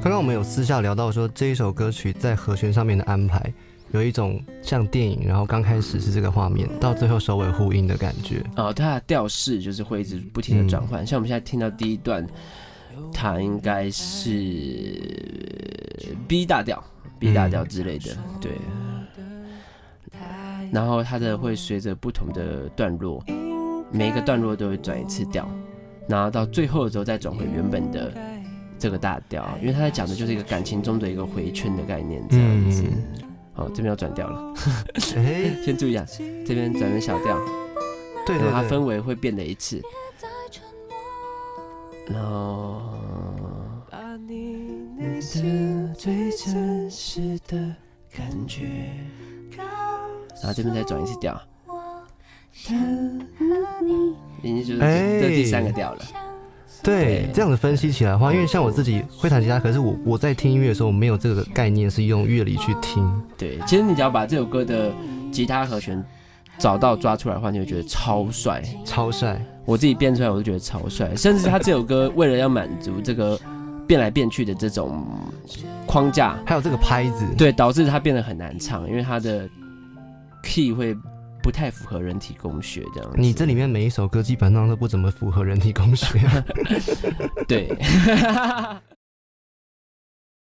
刚刚我们有私下聊到说，这一首歌曲在和弦上面的安排，有一种像电影，然后刚开始是这个画面，到最后首尾呼应的感觉。哦，它的调式就是会一直不停的转换，像我们现在听到第一段，它应该是 B 大调、B 大调之类的，对。然后它的会随着不同的段落，每一个段落都会转一次调，然后到最后的时候再转回原本的这个大调，因为他在讲的就是一个感情中的一个回圈的概念，这样子。好，这边要转调了，先注意啊，这边转成小调，对对，它氛围会变得一次，然后。然后这边再转一次调，已经就是这第三个调了。对，这样子分析起来的话，因为像我自己会弹吉他，可是我我在听音乐的时候，我没有这个概念是用乐理去听。对，其实你只要把这首歌的吉他和弦找到抓出来的话，你会觉得超帅，超帅。我自己编出来我都觉得超帅，甚至他这首歌为了要满足这个变来变去的这种框架，还有这个拍子，对，导致它变得很难唱，因为它的。key 会不太符合人体工学这样，你这里面每一首歌基本上都不怎么符合人体工学，对。